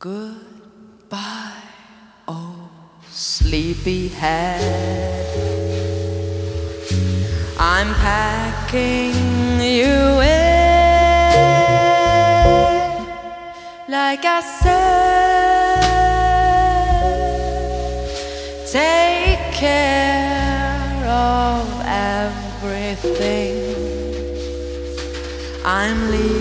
Goodbye, oh sleepyhead. I'm packing you in, like I said. Take care of everything. I'm leaving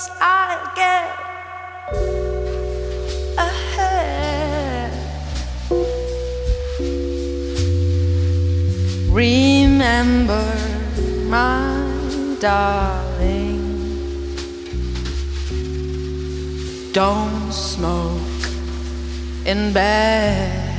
'cause I'll get ahead. Remember, my darling, don't smoke in bed.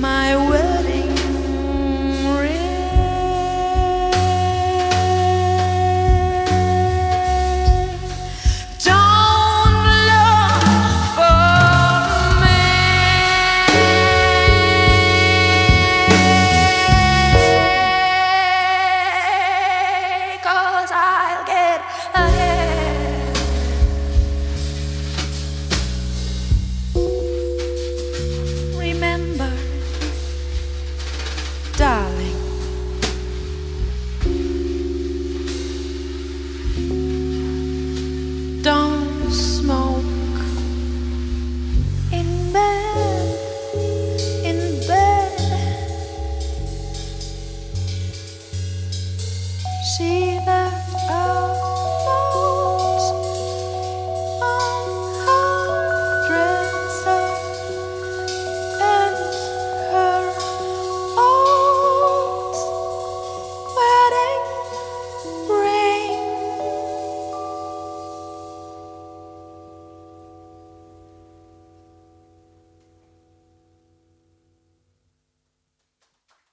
My way. see